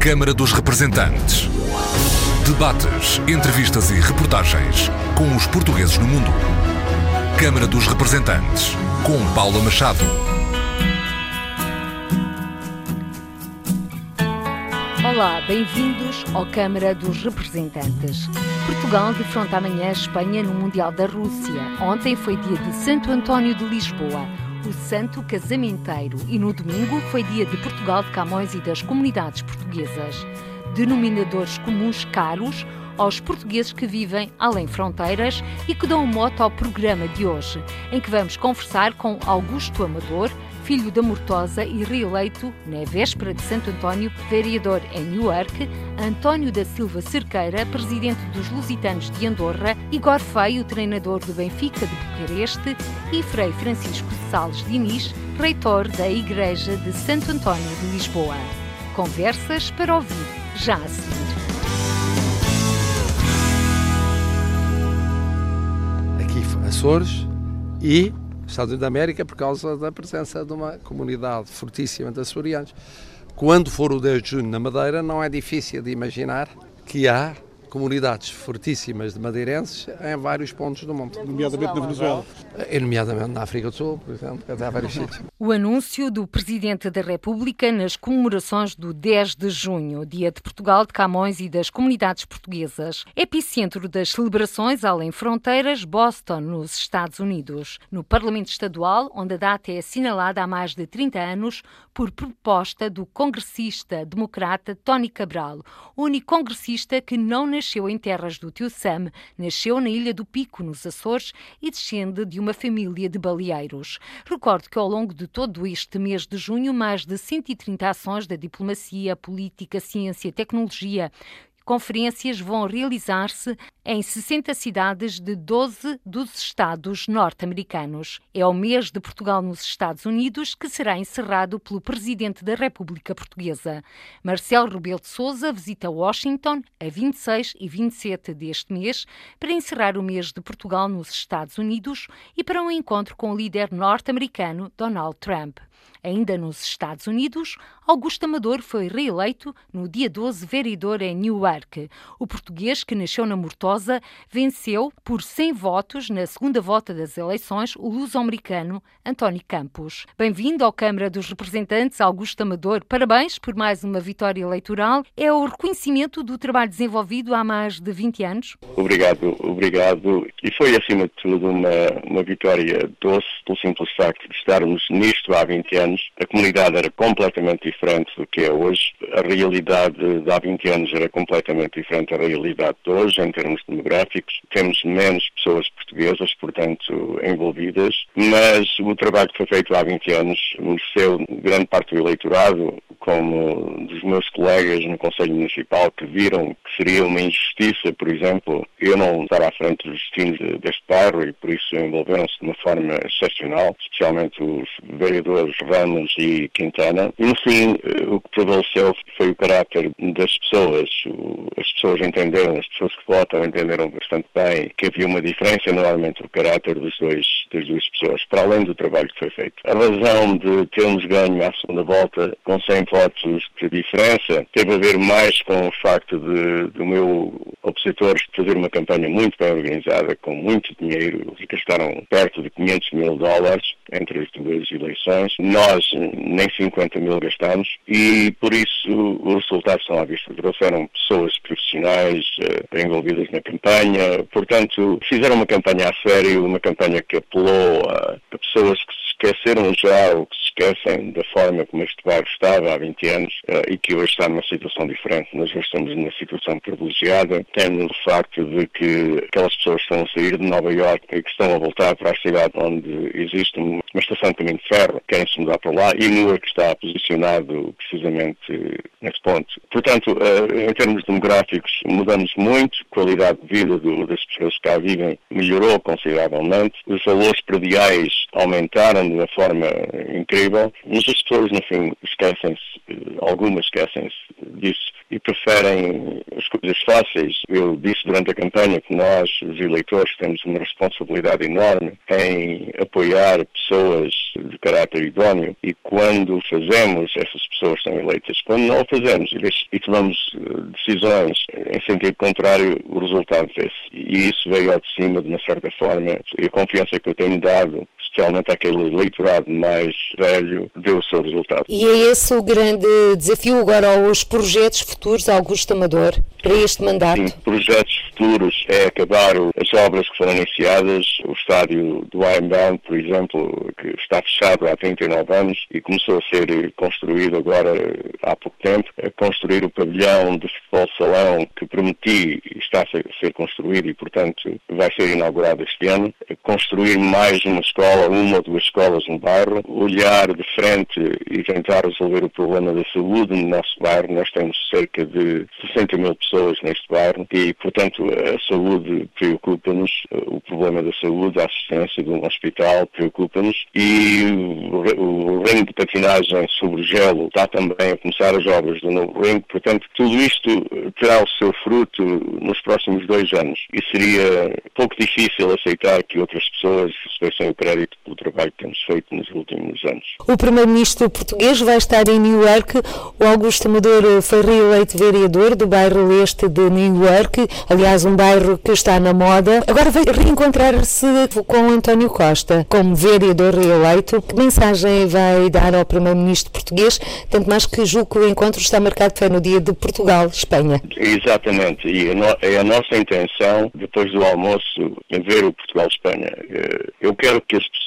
Câmara dos Representantes. Debates, entrevistas e reportagens com os portugueses no mundo. Câmara dos Representantes, com Paula Machado. Olá, bem-vindos ao Câmara dos Representantes. Portugal defronta amanhã a Espanha no Mundial da Rússia. Ontem foi dia de Santo António de Lisboa, o santo casamenteiro, e no domingo foi dia de Portugal de Camões e das comunidades portuguesas. Denominadores comuns caros aos portugueses que vivem além fronteiras e que dão moto ao programa de hoje, em que vamos conversar com Augusto Amador, filho da Mortosa e reeleito, na véspera de Santo António, vereador em Newark, António da Silva Cerqueira, presidente dos Lusitanos de Andorra, Igor Feio, treinador do Benfica de Bucareste, e Frei Francisco Salles Diniz, reitor da Igreja de Santo António de Lisboa. Conversas para ouvir já a seguir. Açores e Estados Unidos da América por causa da presença de uma comunidade fortíssima de açorianos. Quando for o 10 de junho na Madeira, não é difícil de imaginar que há comunidades fortíssimas de madeirenses em vários pontos do mundo. Nomeadamente na Venezuela. E nomeadamente na África do Sul, por exemplo, há vários sítios. O anúncio do Presidente da República nas comemorações do 10 de junho, Dia de Portugal, de Camões e das comunidades portuguesas. Epicentro das celebrações além fronteiras, Boston, nos Estados Unidos. No Parlamento Estadual, onde a data é assinalada há mais de 30 anos por proposta do congressista democrata Tony Cabral, único congressista que não nasceu em terras do tio Sam, nasceu na Ilha do Pico, nos Açores, e descende de uma família de baleeiros. Recordo que ao longo de todo este mês de junho, mais de 130 ações da diplomacia, política, ciência, tecnologia conferências vão realizar-se em 60 cidades de 12 dos Estados norte-americanos. É o mês de Portugal nos Estados Unidos que será encerrado pelo Presidente da República Portuguesa. Marcelo Rebelo de Sousa visita Washington a 26 e 27 deste mês para encerrar o mês de Portugal nos Estados Unidos e para um encontro com o líder norte-americano Donald Trump. Ainda nos Estados Unidos, Augusto Amador foi reeleito no dia 12 vereador em Newark. O português, que nasceu na Mortosa, venceu por 100 votos na segunda volta das eleições o luso-americano António Campos. Bem-vindo à Câmara dos Representantes, Augusto Amador. Parabéns por mais uma vitória eleitoral. É o reconhecimento do trabalho desenvolvido há mais de 20 anos? Obrigado, obrigado. E foi, acima de tudo, uma, uma vitória doce, pelo simples facto de estarmos nisto há 20 anos anos, a comunidade era completamente diferente do que é hoje. A realidade de há 20 anos era completamente diferente da realidade de hoje, em termos demográficos. Temos menos pessoas portuguesas, portanto, envolvidas, mas o trabalho que foi feito há 20 anos mereceu grande parte do eleitorado, como dos meus colegas no Conselho Municipal, que viram que seria uma injustiça, por exemplo, eu não estar à frente dos destinos deste bairro e por isso envolveram-se de uma forma excepcional, especialmente os vereadores Ramos e Quintana. E no fim, eh, o que prevaleceu foi o caráter das pessoas. As pessoas entenderam, as pessoas que votam entenderam bastante bem que havia uma diferença enorme entre o caráter dos dois, das duas pessoas, para além do trabalho que foi feito. A razão de termos ganho à segunda volta com 100 votos de diferença teve a ver mais com o facto de, do meu opositor fazer uma campanha muito bem organizada, com muito dinheiro, e gastaram perto de 500 mil dólares entre as duas eleições. Nós nem 50 mil gastamos e por isso os resultados são à vista. Trouxeram pessoas profissionais uh, envolvidas na campanha, portanto fizeram uma campanha a sério, uma campanha que apelou a, a pessoas que esqueceram já ou que se esquecem da forma como este bairro estava há 20 anos uh, e que hoje está numa situação diferente. Nós hoje estamos numa situação privilegiada, tendo o facto de que aquelas pessoas estão a sair de Nova Iorque e que estão a voltar para a cidade onde existe uma estação de caminho de ferro, querem se mudar para lá e Newark está posicionado precisamente nesse ponto. Portanto, uh, em termos demográficos, mudamos muito, a qualidade de vida das pessoas que cá vivem melhorou consideravelmente, os valores prediais aumentaram de uma forma incrível, mas as pessoas, no fim, esquecem-se, algumas esquecem-se disso e preferem as coisas fáceis. Eu disse durante a campanha que nós, os eleitores, temos uma responsabilidade enorme em apoiar pessoas de caráter idóneo e quando fazemos, essas pessoas são eleitas. Quando não o fazemos e tomamos eh, decisões em sentido contrário, o resultado é esse. E isso veio ao de cima, de uma certa forma, e a confiança que eu tenho dado especialmente aquele eleitorado mais velho, deu o seu resultado. E é esse o grande desafio agora aos projetos futuros, Augusto Amador, para este mandato? Sim, projetos futuros é acabar as obras que foram iniciadas, o estádio do Ironbound, por exemplo, que está fechado há 39 anos e começou a ser construído agora há pouco tempo, a construir o pavilhão de futebol salão que prometi está a ser construído e, portanto, vai ser inaugurado este ano, construir mais uma escola escola, uma ou duas escolas no bairro, olhar de frente e tentar resolver o problema da saúde no nosso bairro. Nós temos cerca de 60 mil pessoas neste bairro e, portanto, a saúde preocupa-nos, o problema da saúde, a assistência de um hospital preocupa-nos e o, ringue de patinagem sobre gelo está também a começar as obras do novo ringue. Portanto, tudo isto terá o seu fruto nos próximos dois anos e seria pouco difícil aceitar que outras pessoas recebessem o crédito pelo trabalho que temos feito nos últimos anos. O Primeiro-Ministro português vai estar em New York. O Augusto Amador foi reeleito vereador do bairro Leste de New York, aliás, um bairro que está na moda. Agora vai reencontrar-se com António Costa como vereador reeleito. Que mensagem vai dar ao Primeiro-Ministro português? Tanto mais que julgo que o encontro está marcado para no dia de Portugal-Espanha. Exatamente, e é a nossa intenção, depois do almoço, ver o Portugal-Espanha. Eh, eu quero que as pessoas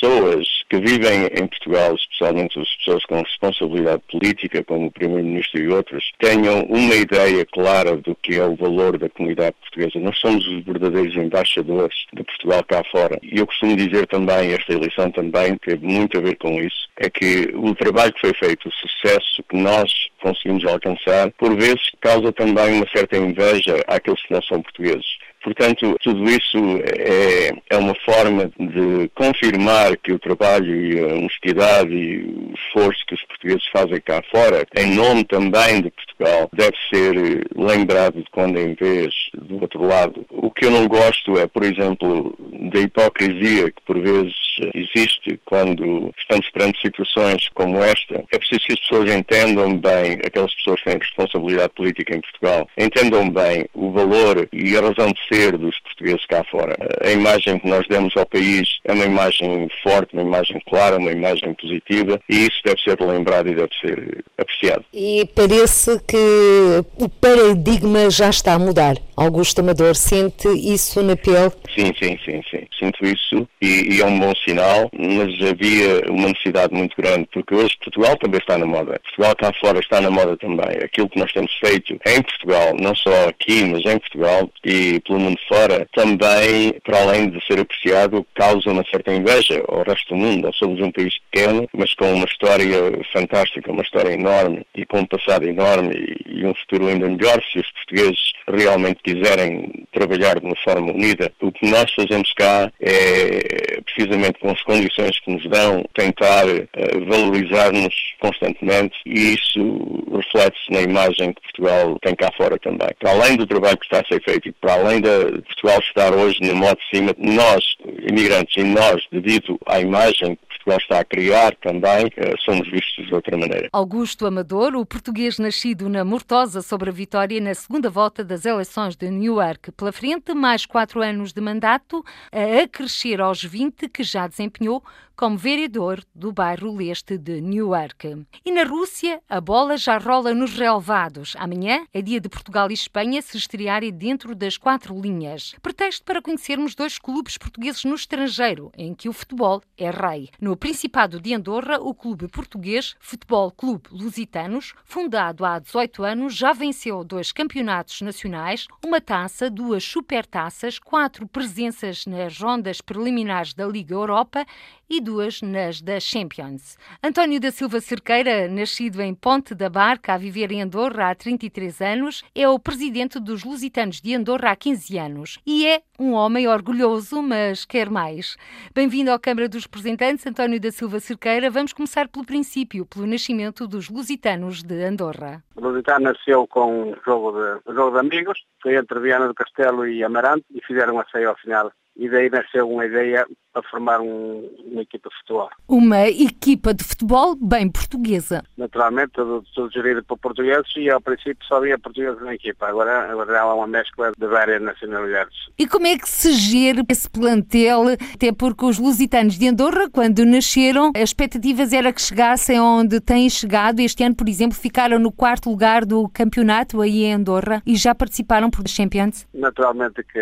que vivem em Portugal, especialmente as pessoas com responsabilidade política, como o Primeiro-Ministro e outros, tenham uma ideia clara do que é o valor da comunidade portuguesa. Nós somos os verdadeiros embaixadores de Portugal cá fora. E eu costumo dizer também, esta eleição também teve muito a ver com isso, é que o trabalho que foi feito, o sucesso que nós conseguimos alcançar, por vezes causa também uma certa inveja àqueles que não são portugueses. Portanto, tudo isso é, é uma forma de confirmar que o trabalho e a honestidade e o esforço que os portugueses fazem cá fora, em nome também de Portugal, deve ser lembrado de quando em vez do outro lado. O que eu não gosto é, por exemplo, da hipocrisia que por vezes existe quando estamos perante situações como esta. É preciso que as pessoas entendam bem, aquelas pessoas que têm responsabilidade política em Portugal, entendam bem o valor e a razão de ser dos portugueses cá fora. A imagem que nós demos ao país é uma imagem forte, uma imagem clara, uma imagem positiva e isso deve ser lembrado e deve ser apreciado. E parece que o paradigma já está a mudar. Augusto Amador sente isso na pele? Sim, sim, sim, sim. Sinto isso e, e, é um bom sinal, mas havia uma necessidade muito grande, porque hoje Portugal também está na moda. Portugal cá fora está na moda também. Aquilo que nós temos feito em Portugal, não só aqui, mas em Portugal e pelo mundo fora, também, para além de ser apreciado, causa uma certa inveja ao resto do mundo. Nós somos um país pequeno, mas com uma história fantástica, uma história enorme e com um passado enorme e, um futuro ainda melhor se os portugueses realmente quiserem trabalhar de uma forma unida. O que nós fazemos cá é, precisamente com as condições que nos dão, tentar uh, valorizar-nos constantemente e isso reflete-se na imagem que Portugal tem cá fora também. Para além do trabalho que está a ser feito e para além de Portugal estar hoje no modo de cima, nós, imigrantes, e nós, devido à imagem que Portugal está a criar também, uh, somos vistos de outra maneira. Augusto Amador, o português nascido na Mortosa sobre a vitória na segunda volta das eleições de Newark. Pela frente, mais quatro anos de mandato, a acrescer aos 20 que já desempenhou como vereador do bairro leste de Newark. E na Rússia, a bola já rola nos relevados. Amanhã é dia de Portugal e Espanha se estrearem dentro das quatro linhas. Pretexto para conhecermos dois clubes portugueses no estrangeiro, em que o futebol é rei. No Principado de Andorra, o clube português Futebol Clube Lusitanos, fundado há 18 anos, já venceu dois campeonatos nacionais, uma taça, duas supertaças, quatro presenças nas rondas preliminares da Liga Europa e duas nas da Champions. António da Silva Cerqueira, nascido em Ponte da Barca, a viver em Andorra há 33 anos, é o presidente dos Lusitanos de Andorra há 15 anos e é um homem orgulhoso, mas quer mais. Bem-vindo à Câmara dos Representantes, António da Silva Cerqueira. Vamos começar pelo princípio, pelo nascimento dos Lusitanos de Andorra. O Lusitano nasceu com um jogo de, um jogo de amigos, foi entre Viana do Castelo e Amarante e fizeram a ceia ao final e daí nasceu uma ideia para formar um, uma equipa de futebol. Uma equipa de futebol bem portuguesa. Naturalmente, tudo, tudo gerido por portugueses e ao princípio só havia portugueses na equipa. Agora, agora há uma mescla de várias nacionalidades. E como é que se gera esse plantel? Até porque os lusitanos de Andorra, quando nasceram, as expectativas era que chegassem onde têm chegado. Este ano, por exemplo, ficaram no quarto lugar do campeonato aí em Andorra e já participaram por Champions. Naturalmente que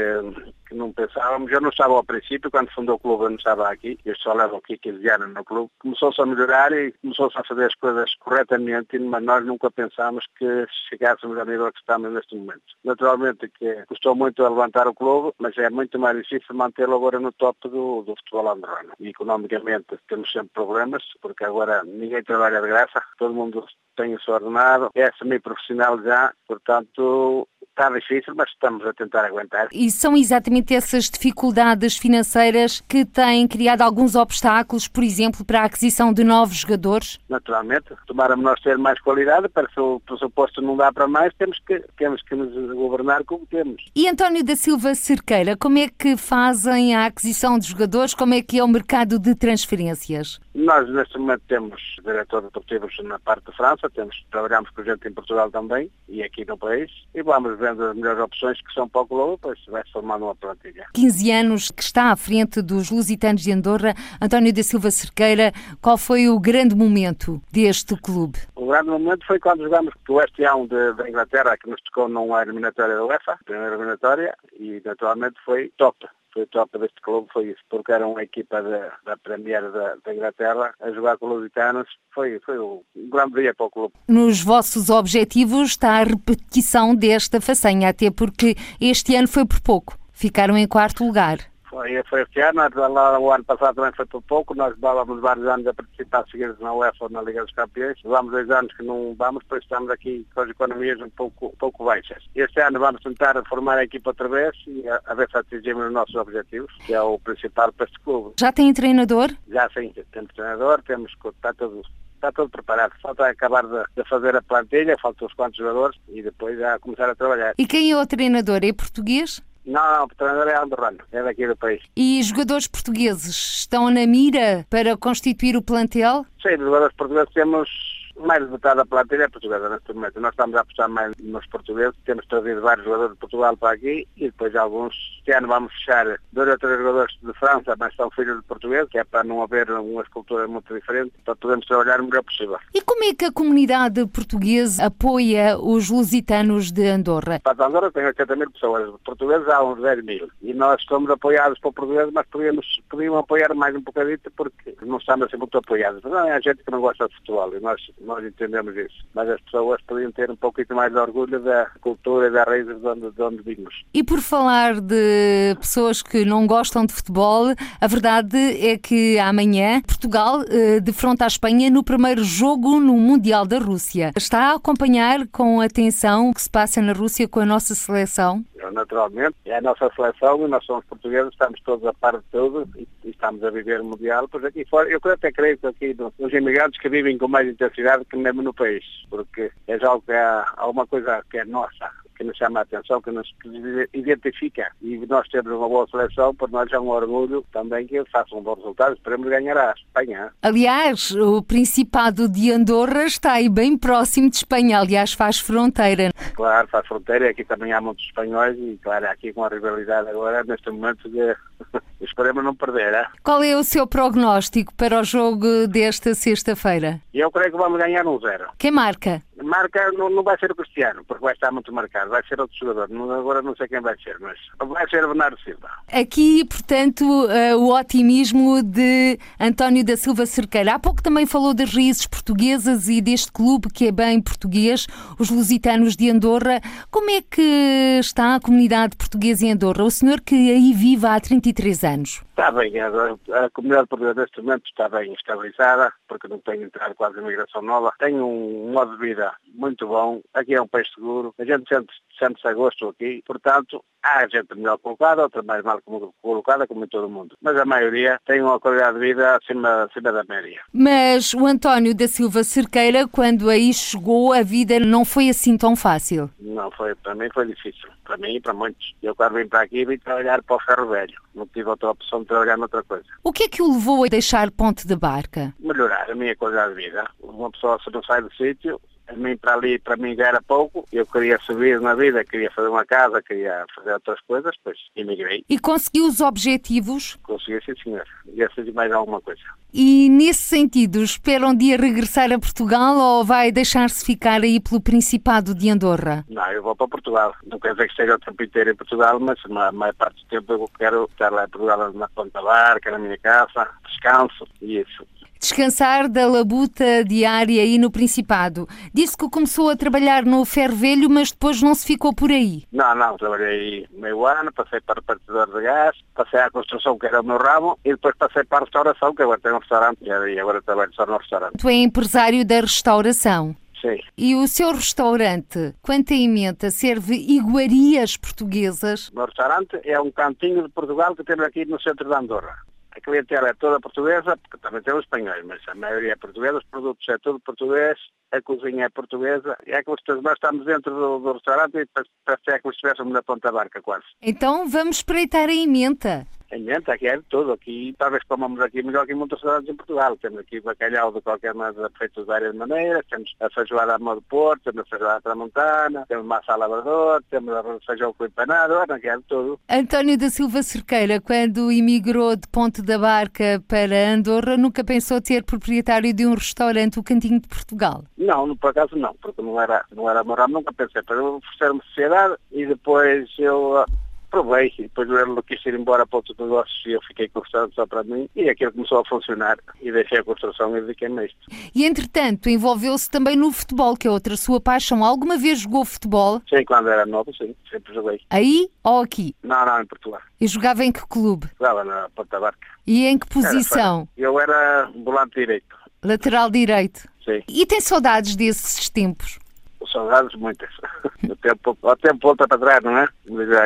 que não pensávamos. Eu não estava ao princípio, quando fundou o clube, eu não estava aqui. Eu só levo aqui 15 anos no clube. Começou-se a melhorar e começou-se a fazer as coisas corretamente, mas nós nunca pensámos que chegássemos ao nível que estamos neste momento. Naturalmente que custou muito a levantar o clube, mas é muito mais difícil mantê-lo agora no top do, do futebol andorrano. E economicamente temos sempre problemas, porque agora ninguém trabalha de graça, todo mundo tem o seu ordenado, é semi-profissional já, portanto está difícil, mas estamos a tentar aguentar. E são exatamente essas dificuldades financeiras que têm criado alguns obstáculos, por exemplo, para a aquisição de novos jogadores? Naturalmente, tomáramos nós ter mais qualidade, para se o pressuposto não dá para mais, temos que, temos que nos governar como temos. E António da Silva Cerqueira, como é que fazem a aquisição de jogadores? Como é que é o mercado de transferências? Nós, neste momento, temos diretores deportivos na parte de França, temos, trabalhamos com gente em Portugal também e aqui no país, e vamos vendo as melhores opções que são para o clube, pois vai se formando uma plantilha. 15 anos que está à frente dos Lusitanos de Andorra, António da Silva Cerqueira, qual foi o grande momento deste clube? O grande momento foi quando jogámos com o West Ham da Inglaterra, que nos tocou numa eliminatória da UEFA, primeira eliminatória, e naturalmente foi top foi top deste clube foi isso, porque era uma equipa da, da Premier da, da, Inglaterra a jogar com os Lusitanos. Foi, foi um grande dia para o clube. Nos vossos objetivos está a repetição desta façanha, até porque este ano foi por pouco. Ficaram em quarto lugar. Foi, foi este ano, lá, o ano passado também foi por pouco, nós levávamos vários anos a participar seguidos na UEFA ou na Liga dos Campeões, levamos dois anos que não vamos, pois estamos aqui com as economias um pouco, pouco baixas. Este ano vamos tentar formar a equipa outra vez e a, a ver se atingimos os nossos objetivos, que é o principal para este clube. Já tem treinador? Já sim, temos treinador, temos, está tudo está tudo preparado. Falta acabar de, de, fazer a plantilha, faltam uns quantos jogadores e depois já começar a trabalhar. E quem é o treinador? É português? Não, não, o treinador é andorrano, é daqui do país. E jogadores portugueses estão na mira para constituir o plantel? Sim, jogadores portugueses temos mais de metade da plantilha é portuguesa neste momento. Nós estamos a apostar mais nos portugueses, temos trazido vários jogadores de Portugal para aqui e depois alguns. Este ano vamos fechar dois ou três jogadores de França, mas são filhos de português, que é para não haver uma escultura muito diferente, para podermos trabalhar o melhor possível. E como é que a comunidade portuguesa apoia os lusitanos de Andorra? Para Andorra tem 80 mil pessoas, portugueses há uns 10 mil. E nós somos apoiados por portugueses, mas podíamos, podíamos apoiar mais um bocadito porque não estamos assim muito apoiados. Mas não é a gente que não gosta de futebol e nós nós entendemos isso. Mas as pessoas podiam ter um pouquinho mais de orgulho da cultura e da raiz de onde, de onde vimos. E por falar de pessoas que não gostam de futebol, a verdade é que amanhã Portugal eh, defronta a Espanha no primeiro jogo no Mundial da Rússia. Está a acompanhar com atenção o que se passa na Rússia com a nossa seleção? Naturalmente, é a nossa seleção e nós somos portugueses, estamos todos a par de tudo e, e estamos a viver o Mundial, pois aqui fora, eu até creio que aqui os imigrantes que vivem com mais intensidade que mesmo no país, porque é algo que há alguma coisa que é nossa, que nos chama a atenção, que nos identifica. E nós temos uma boa seleção, por nós é um orgulho também que eles façam um bom resultado. Esperemos ganhar a Espanha. Aliás, o Principado de Andorra está aí bem próximo de Espanha, aliás, faz fronteira. Claro, faz fronteira, aqui também há muitos espanhóis e, claro, aqui com a rivalidade agora, neste momento, de... esperemos não perder. Hein? Qual é o seu prognóstico para o jogo desta sexta-feira? Eu creio que vamos ganhar um zero. Quem marca? Marca não, não vai ser o Cristiano, porque vai estar muito marcado, vai ser outro jogador. Não, agora não sei quem vai ser, mas vai ser Bernardo Silva. Aqui, portanto, uh, o otimismo de António da Silva Cerqueira. Há pouco também falou das raízes portuguesas e deste clube que é bem português, os Lusitanos de Andorra. Como é que está a comunidade portuguesa em Andorra? O senhor que aí vive há 33 anos. Está bem, a, a comunidade portuguesa neste momento está bem estabilizada, porque não tem entrado quase imigração nova. Tem um modo de vida muito bom. Aqui é um país seguro. A gente sente sente-se a gosto aqui. Portanto, há gente melhor colocada, outra mais mal colocada, como em todo o mundo. Mas a maioria tem uma qualidade de vida acima, acima da média. Mas o António da Silva Cerqueira, quando aí chegou, a vida não foi assim tão fácil? Não, foi, para mim foi difícil. Para mim e para muitos. Eu quando vim para aqui vim trabalhar para o ferro velho. Não tive outra opção de trabalhar noutra coisa. O que é que o levou a deixar Ponte de Barca? Melhorar a minha qualidade de vida. Uma pessoa se não sai do sítio, mim para ali, para mim já era pouco. Eu queria subir na vida, queria fazer uma casa, queria fazer outras coisas, pois emigrei. E conseguiu os objetivos? Consegui, sim, senhor. Ia fazer mais alguma coisa. E nesse sentido, espera um dia regressar a Portugal ou vai deixar-se ficar aí pelo Principado de Andorra? Não, eu vou para Portugal. Não quer dizer que esteja o tempo inteiro em Portugal, mas a maior parte do tempo eu quero estar lá em Portugal na Ponta Barca, na minha casa, descanso e isso descansar da labuta diária aí no Principado. Disse que começou a trabalhar no Fervelho, mas depois não se ficou por aí. Não, não, trabalhei meio ano, passei para o partidor de gás, passei à construção, que era o meu ramo, e depois passei para a restauração, que agora tenho um restaurante, e agora trabalho só no restaurante. Tu é empresário da restauração? Sim. E o seu restaurante, quanto a emenda, serve iguarias portuguesas? O meu restaurante é um cantinho de Portugal que temos aqui no centro de Andorra. A clientela é toda portuguesa, porque também temos espanhóis, mas a maioria é portuguesa, os produtos é tudo português, a cozinha é portuguesa, e é como se nós estamos dentro do, do restaurante e parece que é como se estivéssemos na ponta barca quase. Então vamos espreitar a emenda. A aqui é de tudo. Aqui, talvez comamos aqui melhor que em muitas cidades em Portugal. Temos aqui bacalhau de qualquer maneira feito de várias maneiras. Temos a feijoada a modo Porto, temos a feijoada tramontana, temos massa labrador, temos a feijão com empanado, aqui é de tudo. António da Silva Cerqueira, quando emigrou de Ponte da Barca para Andorra, nunca pensou ter proprietário de um restaurante, o Cantinho de Portugal? Não, por acaso não, porque não era, não era morar, nunca pensei. Para oferecer-me sociedade e depois eu provei e depois ele quis ir embora para outros negócios e eu fiquei com o restaurante só para mim e aquilo começou a funcionar e deixei a construção e dediquei-me a isto. E entretanto envolveu-se também no futebol, que é outra sua paixão. Alguma vez jogou futebol? Sim, quando era novo, sim, sempre joguei. Aí ou aqui? Não, não, em Portugal. E jogava em que clube? Jogava na Porta Barca. E em que posição? Era, eu era volante direito. Lateral direito? Sim. E tem saudades desses tempos? Saudades muitas. O tempo, o tempo volta para trás, não é?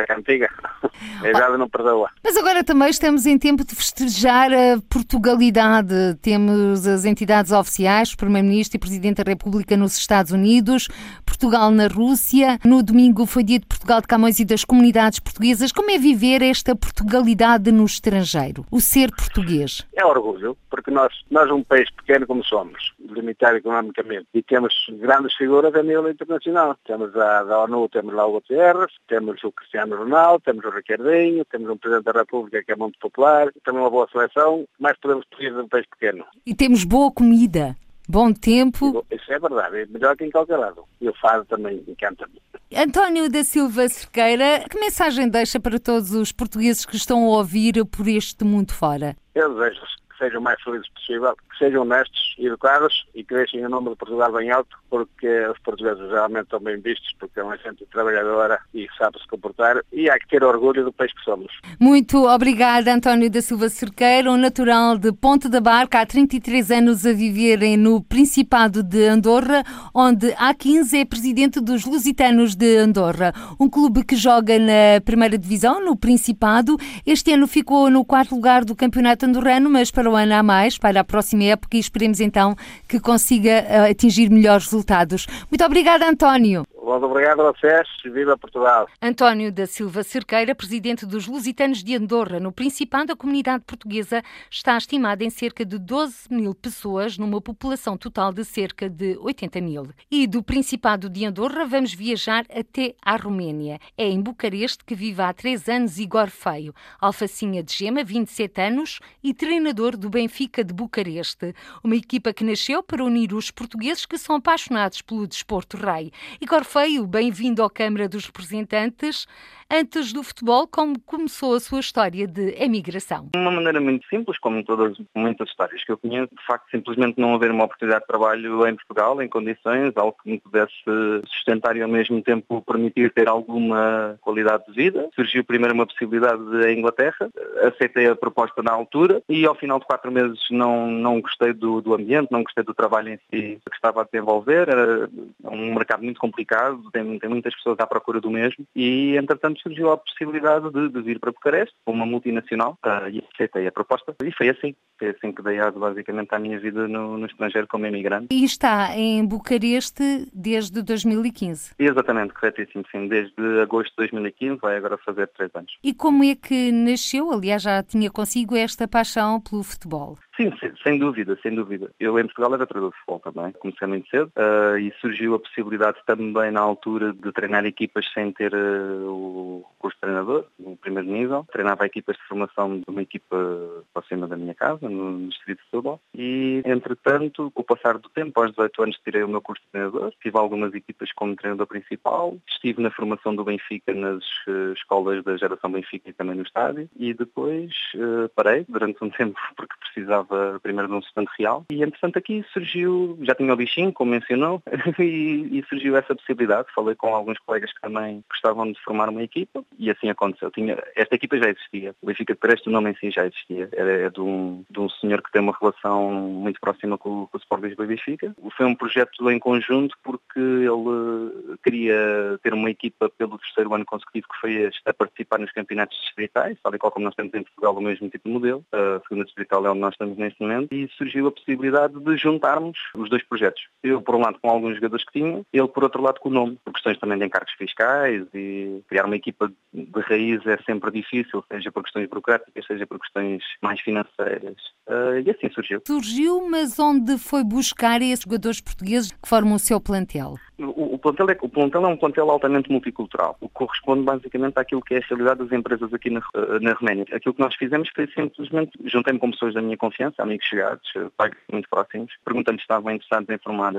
A cantiga. A idade não perdoa. Mas agora também estamos em tempo de festejar a Portugalidade. Temos as entidades oficiais, Primeiro-Ministro e Presidente da República nos Estados Unidos, Portugal na Rússia. No domingo foi dia de Portugal de Camões e das comunidades portuguesas. Como é viver esta Portugalidade no estrangeiro? O ser português? É orgulho, porque nós, nós um país pequeno como somos, limitado economicamente, e temos grandes figuras a nível internacional. Temos a da ONU, temos lá o Gutierrez, temos o Cristiano Ronaldo, temos o Ricardinho, temos um Presidente da República que é muito popular, temos uma boa seleção, mais podemos pedir de um país pequeno. E temos boa comida. Bom tempo. Isso é verdade, é melhor que em qualquer lado. E o fado também encanta-me. António da Silva Cerqueira, que mensagem deixa para todos os portugueses que estão a ouvir por este mundo fora? Eu desejo que sejam o mais felizes possível, que sejam honestos, educados e que deixem o nome de Portugal bem alto, porque os portugueses realmente estão bem vistos, porque é uma gente trabalhadora e sabe se comportar e há que ter orgulho do país que somos. Muito obrigada, António da Silva Cerqueira, um natural de Ponte da Barca, há 33 anos a viverem no Principado de Andorra, onde há 15 é presidente dos Lusitanos de Andorra, um clube que joga na primeira divisão, no Principado. Este ano ficou no quarto lugar do campeonato andorrano, mas para o ano há mais, para a próxima época, e esperemos então que consiga eh, atingir melhores resultados. Muito obrigada, António. Muito obrigado a vocês. Viva Portugal. António da Silva Cerqueira, presidente dos Lusitanos de Andorra, no Principado, a comunidade portuguesa está estimada em cerca de 12 mil pessoas, numa população total de cerca de 80 mil. E do Principado de Andorra vamos viajar até à Roménia. É em Bucareste que vive há três anos Igor Feio, alfacinha de gema, 27 anos e treinador do Benfica de Bucareste, uma equipa que nasceu para unir os portugueses que são apaixonados pelo desporto rei. Igor Feio, bem-vindo à Câmara dos Representantes. Antes do futebol, como começou a sua história de emigração? De uma maneira muito simples, como todas muitas histórias que eu conheço, de facto, simplesmente não haver uma oportunidade de trabalho em Portugal, em condições, algo que me pudesse sustentar e ao mesmo tempo permitir ter alguma qualidade de vida. Surgiu primeiro uma possibilidade de Inglaterra, aceitei a proposta na altura e ao final de quatro meses não, não gostei do, do ambiente, não gostei do trabalho em si que estava a desenvolver, era um mercado muito complicado, tem, tem muitas pessoas à procura do mesmo e entretanto surgiu a possibilidade de, de vir para Bucareste, uma multinacional, uh, e aceitei a proposta e foi assim, foi assim que dei asa basicamente à minha vida no, no estrangeiro como imigrante. E está em Bucareste desde 2015? Exatamente, corretíssimo, sim, desde agosto de 2015, vai agora fazer três anos. E como é que nasceu, aliás já tinha consigo esta paixão pelo futebol? Sim, sem dúvida, sem dúvida. Eu em Portugal era treinador de futebol também, comecei muito cedo uh, e surgiu a possibilidade também na altura de treinar equipas sem ter uh, o curso de treinador, no primeiro nível. Treinava equipas de formação de uma equipa próxima da minha casa, no Distrito de Setúbal. E, entretanto, com o passar do tempo, aos 18 anos, tirei o meu curso de treinador. Tive algumas equipas como treinador principal. Estive na formação do Benfica nas uh, escolas da geração Benfica e também no estádio. E depois parei durante um tempo porque precisava primeiro num estudante real e entretanto aqui surgiu, já tinha o bichinho, como mencionou, e, e, surgiu essa possibilidade. Falei com alguns colegas que também gostavam de formar uma equipa e assim aconteceu. Tinha, esta equipa já existia, o Benfica de Preste, o nome em si já existia. Era é de, um, de um senhor que tem uma relação muito próxima com, com o Sport Lisboa e Benfica. Foi um projeto em conjunto porque ele queria ter uma equipa pelo terceiro ano consecutivo que foi a participar nos campeonatos distritais, tal e qual como nós temos em Portugal o mesmo tipo de modelo. A segunda distrital é onde nós estamos neste momento e surgiu a possibilidade de juntarmos os dois projetos. Eu, por um lado, com alguns jogadores que tinha, ele, por outro lado, com o nome. Por questões também de encargos fiscais e criar uma equipa de raiz é sempre difícil, seja por questões burocráticas, seja por questões mais financeiras. Uh, e assim surgiu. Surgiu, mas onde foi buscar esses jogadores portugueses que formam o seu plantel? O, o, plantel é, o plantel é um plantel altamente multicultural, o que corresponde basicamente àquilo que é a realidade das empresas aqui na, na Roménia. Aquilo que nós fizemos foi simplesmente, juntei-me com pessoas da minha confiança, amigos chegados, pais muito próximos, perguntando se estavam interessados em formar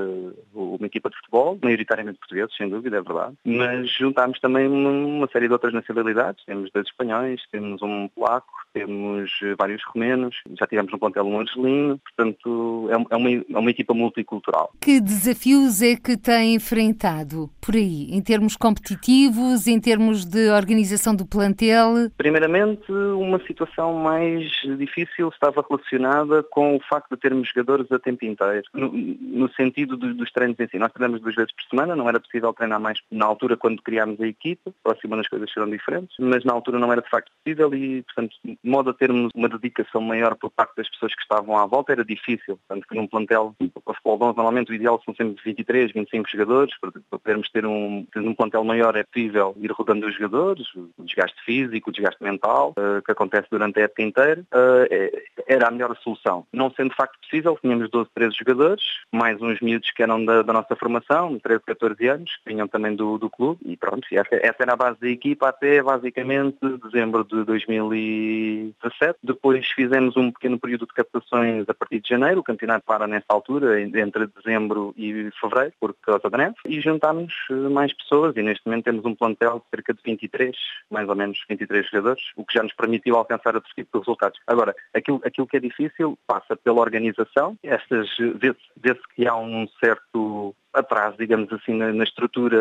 uma equipa de futebol, maioritariamente portugueses, sem dúvida, é verdade, mas juntámos também uma série de outras nacionalidades, temos dois espanhóis, temos um polaco, temos eh, vários romenos, já tivemos no plantel um argelino, portanto é, é uma, é uma equipa multicultural. Que desafios é que tem enfrentado por aí, em termos competitivos, em termos de organização do plantel? Primeiramente, uma situação mais difícil estava relacionada com o facto de termos jogadores a tempo inteiro, no, no sentido do, dos treinos em si. Nós treinamos duas vezes por semana, não era possível treinar mais na altura quando criámos a equipa, próxima as coisas serão diferentes, mas na altura não era de facto possível e, portanto, de modo a termos uma dedicação maior por parte das pessoas que estavam à volta era difícil, tanto que num plantel, para futebol normalmente o ideal são sempre 23, 25 jogadores, para podermos ter um, ter um plantel maior é possível ir rodando os jogadores, o desgaste físico, o desgaste mental, uh, que acontece durante a época inteira, uh, era a melhor solução. Não sendo de facto possível, tínhamos 12, 13 jogadores, mais uns miúdos que eram da, da nossa formação, 13, 14 anos, que vinham também do, do clube, e pronto, essa, essa era a base da equipa até basicamente dezembro de 2017. Depois fizemos um pequeno período de captações a partir de janeiro, o campeonato para nessa altura, entre dezembro e fevereiro, por causa da neve, e juntámos eh, mais pessoas e neste momento temos um plantel de cerca de 23, mais ou menos 23 jogadores, o que já nos permitiu alcançar outro tipo de resultados. Agora, aquilo, aquilo que é difícil passa pela organização, estas vê-se vê que há um certo atraso, digamos assim, na, na estrutura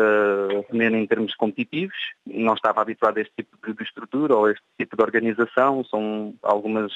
romena em termos competitivos. Não estava habituado a este tipo de estrutura ou a este tipo de organização. São algumas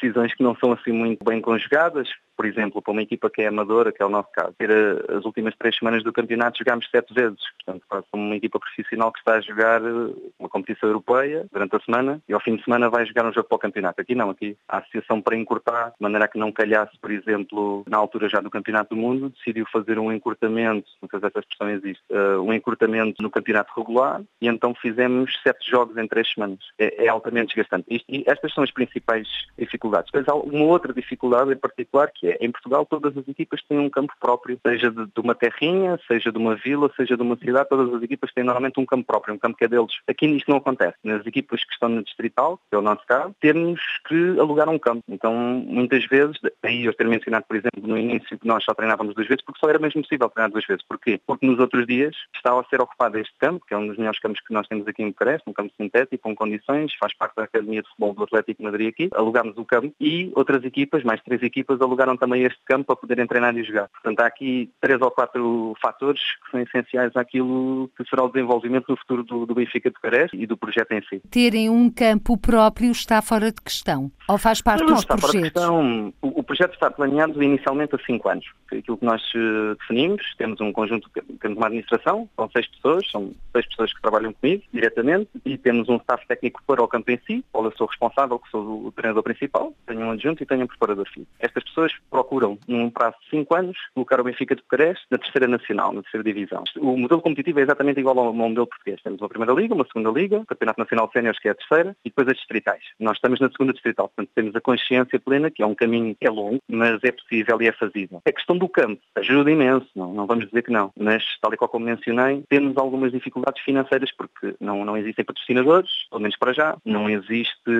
decisões que não são assim muito bem conjugadas, por exemplo, para uma equipa que é amadora, que é o nosso caso, ter as últimas três semanas do campeonato jogámos sete vezes. Portanto, quase como uma equipa profissional que está a jogar eh, uma competição europeia durante a semana e ao fim de semana vai jogar um jogo para o campeonato. Aqui não, aqui a associação para encurtar, de maneira que não calhasse, por exemplo, na altura já do Campeonato do Mundo, decidiu fazer um encurtamento, não sei se essa expressão existe, uh, um encurtamento no campeonato regular e então fizemos sete jogos em três semanas. É, é altamente desgastante. Isto, e estas são as principais dificuldades. Depois há uma outra dificuldade em particular que é, em Portugal todas as equipas têm um campo próprio, seja de, de, uma terrinha, seja de uma vila, seja de uma cidade, todas as equipas têm normalmente um campo próprio, um campo que é deles. Aqui isto não acontece. Nas equipas que estão no distrital, que é o nosso caso, temos que alugar um campo. Então, muitas vezes, aí eu ter mencionado, por exemplo, no início que nós só treinávamos duas vezes, porque só era mesmo possível treinar duas vezes. Porquê? Porque nos outros dias estava a ser ocupado este campo, que é um dos melhores campos que nós temos aqui em Bucareste, um campo sintético, com condições, faz parte da Academia de Futebol do Atlético Madrid aqui, alugámos o campo e outras equipas, mais três equipas, alugaram também este campo para poderem treinar e jogar. Portanto, há aqui três ou quatro fatores que são essenciais àquilo que será o desenvolvimento no futuro do, do Benfica de Bucareste e do projeto em si. Terem um campo próprio está fora de questão? Ou faz parte não, não dos está projetos? Fora de questão. O, o projeto está planeado inicialmente há cinco anos. Aquilo que nós eh, definimos, temos um conjunto, temos uma administração, são seis pessoas, são seis pessoas que trabalham comigo diretamente e temos um staff técnico para o campo em si, onde eu sou responsável, que sou o treinador principal, tenho um adjunto e tenho um preparador físico. Estas pessoas procuram, num prazo de cinco anos, colocar o Benfica de Bucareste na terceira nacional, na terceira divisão. O modelo competitivo é exatamente igual ao modelo português. Temos uma primeira liga, uma segunda liga, o Campeonato Nacional Séniores, que é a terceira, e depois as distritais. Nós estamos na segunda distrital, portanto temos a consciência plena que é um caminho que é longo, mas é possível e é fazível. A questão do campo ajuda imenso, não, não vamos dizer que não, mas tal e qual como mencionei, temos algumas dificuldades financeiras porque não, não existem patrocinadores, pelo menos para já, não existe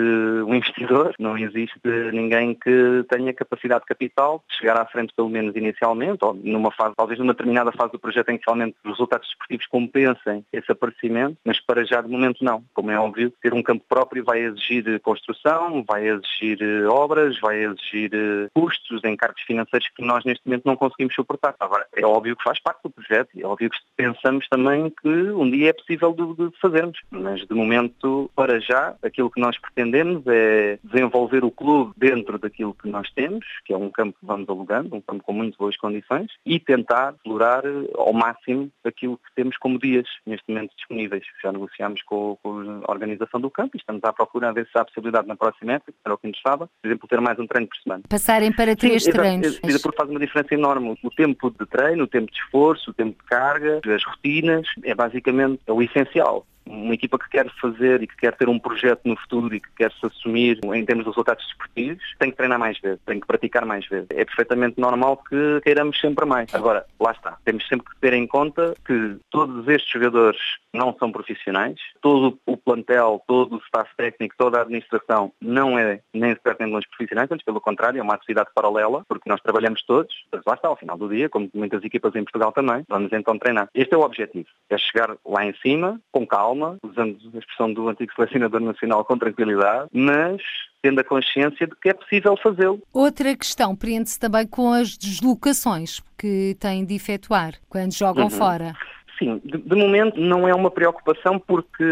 um investidor, não existe ninguém que tenha capacidade de capital de chegar à frente pelo menos inicialmente, ou numa fase, talvez numa determinada fase do projeto realmente os resultados desportivos compensem esse aparecimento, mas para já de momento não. Como é óbvio, ter um campo próprio vai exigir construção, vai exigir obras, vai exigir custos, encargos financeiros que nós neste momento não conseguimos suportar. Agora, é óbvio que faz parte do projeto e é óbvio que pensamos também que um dia é possível de, de fazermos, mas de momento, para já, aquilo que nós pretendemos é desenvolver o clube dentro daquilo que nós temos, que é um campo que vamos alugando, um campo com muito boas condições, e tentar explorar ao máximo aquilo que temos como dias neste momento disponíveis. Já negociámos com, com a organização do campo e estamos à procura ver se há possibilidade na próxima época, era o que nos estava, por exemplo, ter mais um treino por semana. Passarem para três Sim, treinos. Exato, porque faz uma diferença enorme. O tempo de treino, o tempo de esforço, o tempo de carga, as rotinas, é basicamente é o essencial uma equipa que quer fazer e que quer ter um projeto no futuro e que quer se assumir em termos de resultados desportivos, tem que treinar mais vezes, tem que praticar mais vezes. É perfeitamente normal que queiramos sempre mais. Agora, lá está. Temos sempre que ter em conta que todos estes jogadores não são profissionais, todo o plantel, todo o staff técnico, toda a administração não é nem sequer nem longe profissionais, antes pelo contrário, é uma atividade paralela, porque nós trabalhamos todos, mas lá está, ao final do dia, como muitas equipas em Portugal também, vamos então treinar. Este é o objetivo, é chegar lá em cima, com calma, usando a expressão do antigo selecionador nacional, com tranquilidade, mas tendo a consciência de que é possível fazê-lo. Outra questão prende-se também com as deslocações que têm de efetuar quando jogam Uhum. fora. Sim, de, de momento não é uma preocupação porque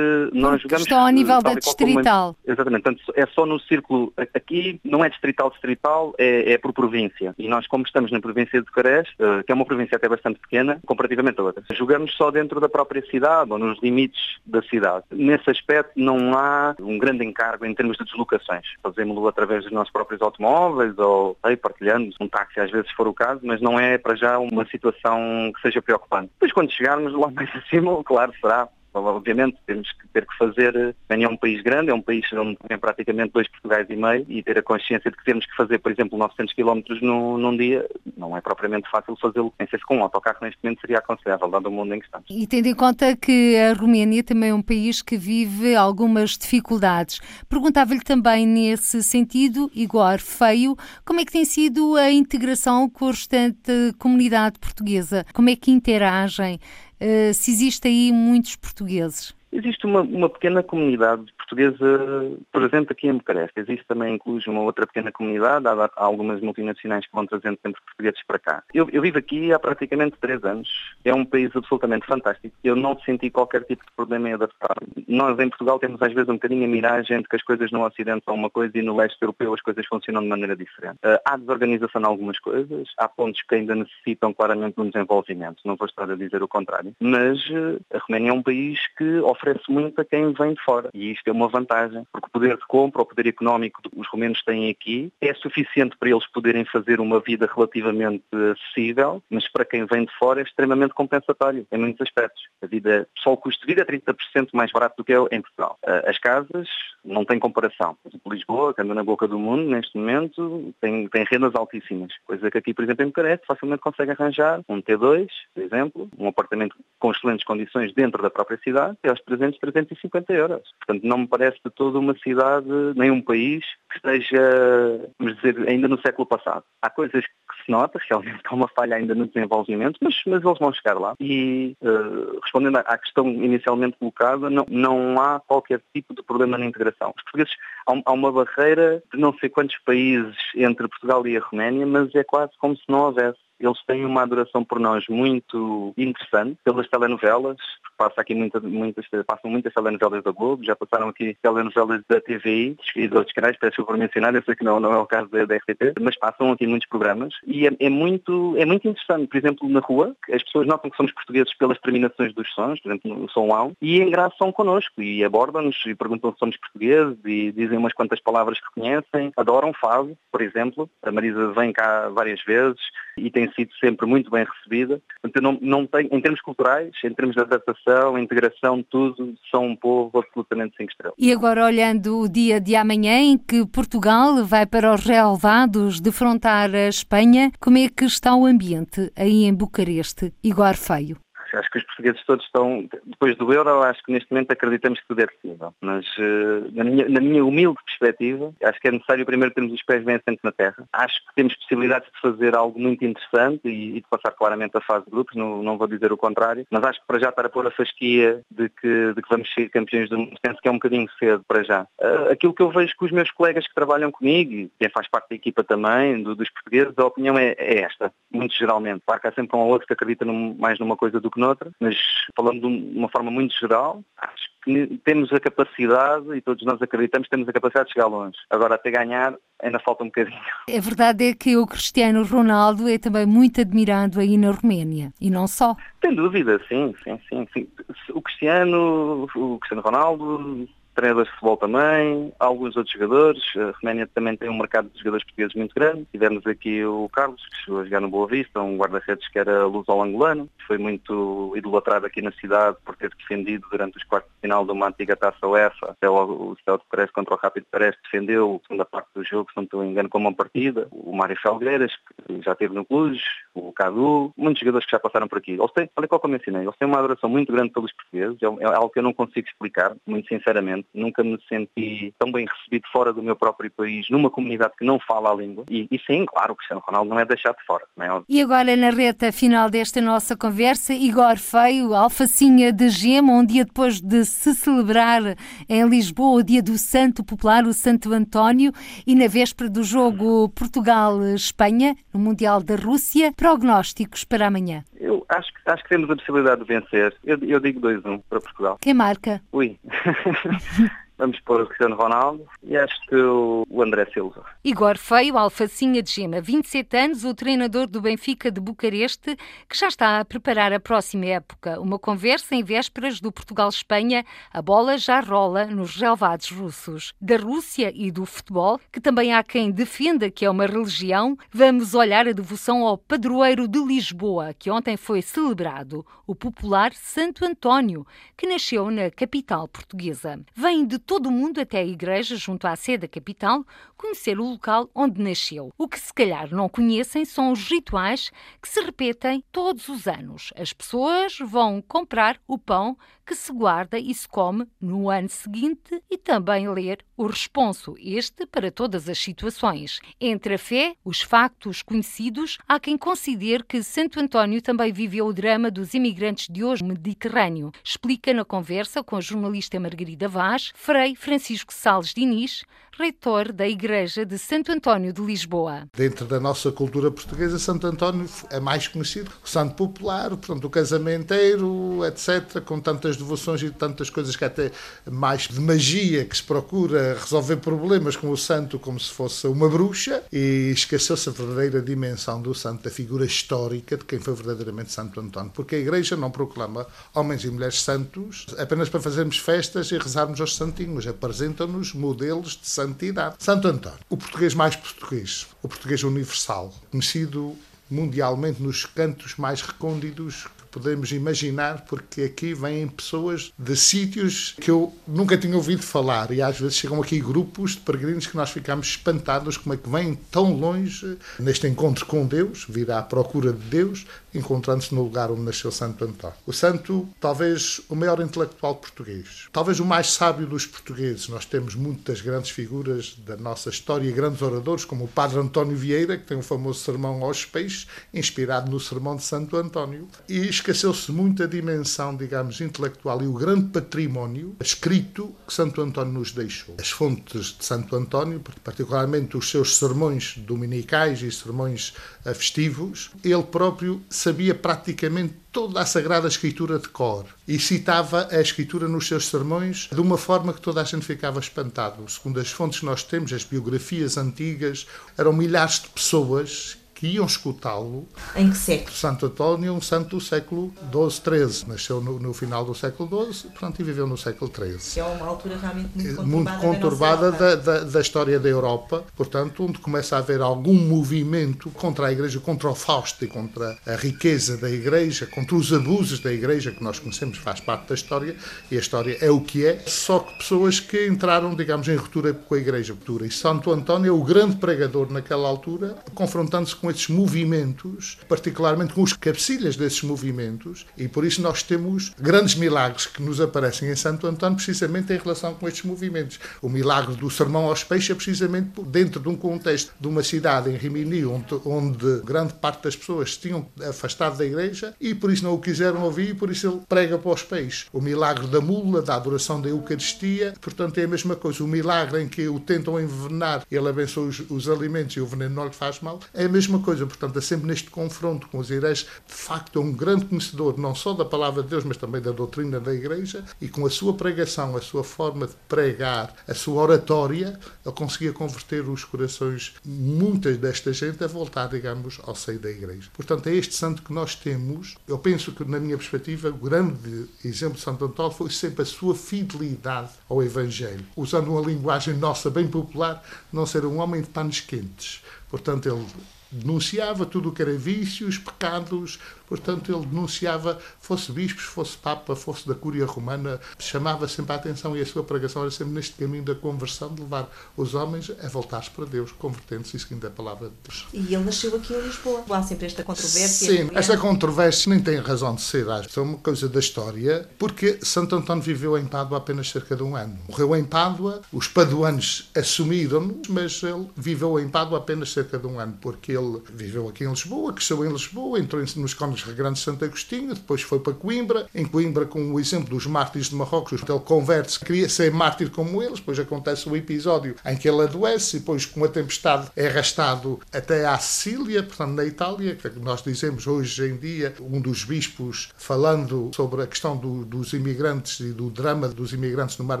nós jogamos... estão ao nível da como- distrital. Exatamente, portanto é só no círculo, aqui não é distrital distrital, é, é por província. E nós como estamos na província de Bucareste, eh, que é uma província até bastante pequena, comparativamente a outras, jogamos só dentro da própria cidade ou nos limites da cidade. Nesse aspecto não há um grande encargo em termos de deslocações. Fazemos-lo através dos nossos próprios automóveis ou sei, partilhando um táxi às vezes se for o caso, mas não é para já uma situação que seja preocupante. Depois quando chegarmos lá mais acima, claro, será Obviamente temos que ter que fazer, bem, é um país grande, é um país onde tem praticamente dois Portugais e meio e ter a consciência de que temos que fazer, por exemplo, 900 km num, num dia, não é propriamente fácil fazê-lo. Nem sei se com um autocarro neste momento seria aconselhável, dado o mundo em que estamos. E tendo em conta que a Roménia também é um país que vive algumas dificuldades, perguntava-lhe também nesse sentido, Igor Feio, como é que tem sido a integração com a restante comunidade portuguesa? Como é que interagem? Uh, se existe aí muitos portugueses? Existe uma, uma, pequena comunidade portuguesa presente aqui em Bucareste. Existe também, inclusive, uma outra pequena comunidade. Há, algumas multinacionais que vão trazendo sempre portugueses para cá. Eu, eu, vivo aqui há praticamente três anos. É um país absolutamente fantástico. Eu não senti qualquer tipo de problema em adaptar. Nós, em Portugal, temos às vezes um bocadinho a miragem de que as coisas no Ocidente são uma coisa e no leste europeu as coisas funcionam de maneira diferente. Uh, há desorganização em algumas coisas. Há pontos que ainda necessitam claramente de um desenvolvimento. Não vou estar a dizer o contrário. Mas uh, a Roménia é um país que oferece muito a quem vem de fora. E isto é uma vantagem, porque o poder de compra, o poder económico que os romenos têm aqui é suficiente para eles poderem fazer uma vida relativamente acessível, mas para quem vem de fora é extremamente compensatório em muitos aspectos. A vida, só o custo de vida é 30% mais barato do que é em Portugal. As casas não têm comparação. Lisboa, que anda na boca do mundo neste momento, tem, tem rendas altíssimas. Coisa que aqui, por exemplo, em Bucareste, facilmente consegue arranjar um T2, por exemplo, um apartamento com excelentes condições dentro da própria cidade, é aos 300, 350 euros. Portanto, não me parece de toda uma cidade, nem um país, que esteja, vamos dizer, ainda no século passado. Há coisas que se nota, realmente há uma falha ainda no desenvolvimento, mas, mas eles vão chegar lá. E, uh, respondendo à questão inicialmente colocada, não, não há qualquer tipo de problema na integração. Os portugueses, há, há uma barreira de não sei quantos países entre Portugal e a Roménia, mas é quase como se não houvesse. Eles têm uma adoração por nós muito interessante pelas telenovelas, passa aqui muita, muitas, passam muitas telenovelas da Globo, já passaram aqui telenovelas da TVI e de outros canais, peço por mencionar, eu sei que não, não é o caso da, da RTP, mas passam aqui muitos programas. E é, é, muito, é muito interessante, por exemplo, na rua, as pessoas notam que somos portugueses pelas terminações dos sons, por exemplo, no som ao, e engraçam connosco e abordam-nos e perguntam se somos portugueses e dizem umas quantas palavras que conhecem, adoram fado, por exemplo, a Marisa vem cá várias vezes e tem sido sempre muito bem recebida. Não, não tenho, em termos culturais, em termos de adaptação, integração, tudo, são um povo absolutamente sem estrelas. E agora olhando o dia de amanhã em que Portugal vai para os relevados defrontar a Espanha, como é que está o ambiente aí em Bucareste? Igor Feio. Acho que os portugueses todos estão, depois do euro, acho que neste momento acreditamos que tudo é possível. Mas uh, na, minha, na minha humilde perspectiva, acho que é necessário primeiro termos os pés bem assentos na terra. Acho que temos possibilidades de fazer algo muito interessante e, e de passar claramente a fase de grupos, não, não, vou dizer o contrário, mas acho que para já estar a pôr a fasquia de que, de que vamos ser campeões do mundo, penso que é um bocadinho cedo para já. Uh, aquilo que eu vejo com os meus colegas que trabalham comigo e quem faz parte da equipa também, do, dos portugueses, a opinião é, é, esta, muito geralmente. Claro que há sempre um ou outro que acredita mais numa coisa do que noutra, mas falando de uma forma muito geral, acho que temos a capacidade, e todos nós acreditamos temos a capacidade de chegar longe. Agora, até ganhar, ainda falta um bocadinho. A verdade é que o Cristiano Ronaldo é também muito admirado aí na Roménia, e não só. Sem dúvida, sim, sim, sim. sim. O Cristiano, o Cristiano Ronaldo, treinadores de futebol também, alguns outros jogadores. A Roménia também tem um mercado de jogadores portugueses muito grande. Tivemos aqui o Carlos, que chegou a jogar no Boa Vista, um guarda-redes que era luso-angolano, que foi muito idolatrado aqui na cidade por ter defendido durante os quartos de final de uma antiga taça UEFA. Até o Celso Pérez contra o Rápido Pérez defendeu a segunda parte do jogo, se não estou engano, como uma partida. O Mário Felgueiras, que já esteve no Cluj, o Cadu, muitos jogadores que já passaram por aqui. Eles têm, olha qual que eu mencionei, eles têm uma adoração muito grande pelos portugueses, é, é algo que eu não consigo explicar, muito sinceramente nunca me senti tão bem recebido fora do meu próprio país, numa comunidade que não fala a língua. E, e sim, claro, o Cristiano Ronaldo não é deixado de fora. É? E agora, na reta final desta nossa conversa, Igor Feio, alfacinha de gema, um dia depois de se celebrar em Lisboa o dia do Santo Popular, o Santo António, e na véspera do jogo Portugal-Espanha, no Mundial da Rússia, prognósticos para amanhã. Eu acho, acho que temos a possibilidade de vencer. Eu, eu digo 2-1 para Portugal. Quem marca? Ui. Vamos pôr o Cristiano Ronaldo e acho que o André Silva. Igor Feio, alfacinha de gema, 27 anos, o treinador do Benfica de Bucareste, que já está a preparar a próxima época. Uma conversa em vésperas do Portugal-Espanha, a bola já rola nos relevados russos. Da Rússia e do futebol, que também há quem defenda que é uma religião, vamos olhar a devoção ao padroeiro de Lisboa, que ontem foi celebrado, o popular Santo António, que nasceu na capital portuguesa. Vem de todo o mundo até a igreja, junto à sede da capital, conhecer o local onde nasceu. O que se calhar não conhecem são os rituais que se repetem todos os anos. As pessoas vão comprar o pão que se guarda e se come no ano seguinte e também ler o responso, este para todas as situações. Entre a fé, os factos conhecidos, há quem considere que Santo António também viveu o drama dos imigrantes de hoje no Mediterrâneo. Explica na conversa com a jornalista Margarida Vaz, Frei Francisco Sales Diniz, reitor da Igreja de Santo António de Lisboa. Dentro da nossa cultura portuguesa, Santo António é mais conhecido, o santo popular, portanto, o casamenteiro, etc., com tantas devoções e tantas coisas que até mais de magia que se procura resolver problemas com o santo como se fosse uma bruxa e esqueceu-se a verdadeira dimensão do santo, da figura histórica de quem foi verdadeiramente Santo António, porque a Igreja não proclama homens e mulheres santos apenas para fazermos festas e rezarmos aos santinhos, apresenta-nos modelos de santidade. Santo António, o português mais português, o português universal, conhecido mundialmente nos cantos mais recônditos podemos imaginar, porque aqui vêm pessoas de sítios que eu nunca tinha ouvido falar. E às vezes chegam aqui grupos de peregrinos que nós ficamos espantados como é que vêm tão longe neste encontro com Deus, vir à procura de Deus, encontrando-se no lugar onde nasceu Santo António. O santo, talvez o maior intelectual português, talvez o mais sábio dos portugueses. Nós temos muitas grandes figuras da nossa história, grandes oradores, como o Padre António Vieira, que tem um famoso sermão aos peixes, inspirado no sermão de Santo António. E esqueceu-se muito a dimensão, digamos, intelectual e o grande património escrito que Santo António nos deixou. As fontes de Santo António, particularmente os seus sermões dominicais e sermões festivos, ele próprio sabia praticamente toda a Sagrada Escritura de cor e citava a Escritura nos seus sermões de uma forma que toda a gente ficava espantado. Segundo as fontes que nós temos, as biografias antigas, eram milhares de pessoas que iam escutá-lo. Em que século? Santo António, um santo do século XII, XIII. Nasceu no, no, final do século XII, portanto, e viveu no século XIII. Que é uma altura realmente muito conturbada, muito conturbada da, da, da, história da Europa, portanto, onde começa a haver algum movimento contra a Igreja, contra o Fausto e contra a riqueza da Igreja, contra os abusos da Igreja, que nós conhecemos, faz parte da história, e a história é o que é, só que pessoas que entraram, digamos, em ruptura com a Igreja. E Santo António é o grande pregador naquela altura, confrontando-se com esses movimentos, particularmente com os cabecilhas desses movimentos, e por isso nós temos grandes milagres que nos aparecem em Santo Antônio precisamente em relação com estes movimentos. O milagre do sermão aos peixes é precisamente dentro de um contexto de uma cidade em Rimini, onde, onde grande parte das pessoas se tinham afastado da igreja e por isso não o quiseram ouvir e por isso ele prega para os peixes. O milagre da mula, da adoração da Eucaristia, portanto é a mesma coisa. O milagre em que o tentam envenenar, ele abençoa os, os alimentos e o veneno não lhe faz mal, é a mesma coisa. Portanto, é sempre neste confronto com os hereges. De facto, é um grande conhecedor, não só da palavra de Deus, mas também da doutrina da Igreja. E com a sua pregação, a sua forma de pregar, a sua oratória, ele conseguia converter os corações, muitas desta gente, a voltar, digamos, ao seio da Igreja. Portanto, é este santo que nós temos. Eu penso que, na minha perspectiva, o grande exemplo de Santo Antônio foi sempre a sua fidelidade ao Evangelho. Usando uma linguagem nossa bem popular, não ser um homem de panos quentes. Portanto, ele denunciava tudo o que era vícios, pecados, Portanto, ele denunciava, fosse bispos, fosse papa, fosse da Cúria Romana, chamava sempre a atenção e a sua pregação era sempre neste caminho da conversão, de levar os homens a voltar-se para Deus, convertendo-se e seguindo a palavra de Deus. E ele nasceu aqui em Lisboa. Há sempre esta controvérsia. Sim, esta controvérsia nem tem razão de ser. Acho é uma coisa da história, porque Santo António viveu em Pádua apenas cerca de um ano. Morreu em Pádua, os paduanos assumiram-no, mas ele viveu em Pádua apenas cerca de um ano, porque ele viveu aqui em Lisboa, cresceu em Lisboa, entrou nos cones Grande Santo Agostinho, depois foi para Coimbra. Em Coimbra, com o exemplo dos mártires de Marrocos, ele converte-se, queria ser mártir como eles. Depois acontece o episódio em que ele adoece e depois, com a tempestade, é arrastado até à Sicília, portanto, na Itália, que nós dizemos hoje em dia, um dos bispos falando sobre a questão do, dos imigrantes e do drama dos imigrantes no mar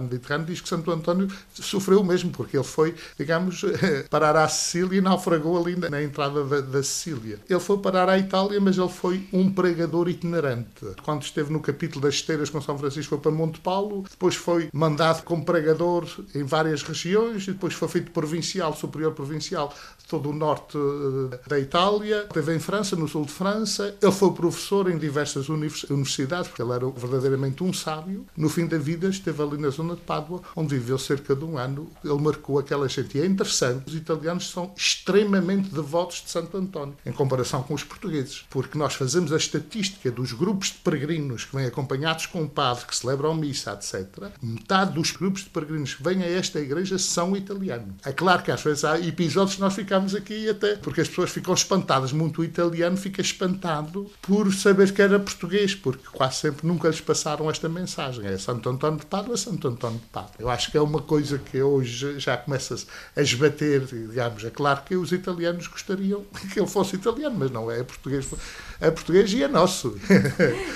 Mediterrâneo, diz que Santo António sofreu mesmo, porque ele foi, digamos, parar à Sicília e naufragou ali na entrada da, da Sicília. Ele foi parar à Itália, mas ele foi um pregador itinerante. Quando esteve no capítulo das esteiras com São Francisco foi para Monte Paulo, depois foi mandado como pregador em várias regiões e depois foi feito provincial, superior provincial todo o norte eh, da Itália, esteve em França, no sul de França. Ele foi professor em diversas universidades, porque ele era verdadeiramente um sábio. No fim da vida, esteve ali na zona de Pádua, onde viveu cerca de um ano. Ele marcou aquela gente. E é interessante, os italianos são extremamente devotos de Santo António, em comparação com os portugueses. Porque nós fazemos a estatística dos grupos de peregrinos que vêm acompanhados com um padre, que celebram missa, etc. Metade dos grupos de peregrinos que vêm a esta igreja são italianos. É claro que às vezes há episódios que nós ficamos aqui até, porque as pessoas ficam espantadas. Muito italiano fica espantado por saber que era português, porque quase sempre nunca lhes passaram esta mensagem. É Santo António de Pádua, Santo António de Pádua. Eu acho que é uma coisa que hoje já começa a esbater, digamos. É claro que os italianos gostariam que ele fosse italiano, mas não é, é português. É português e é nosso.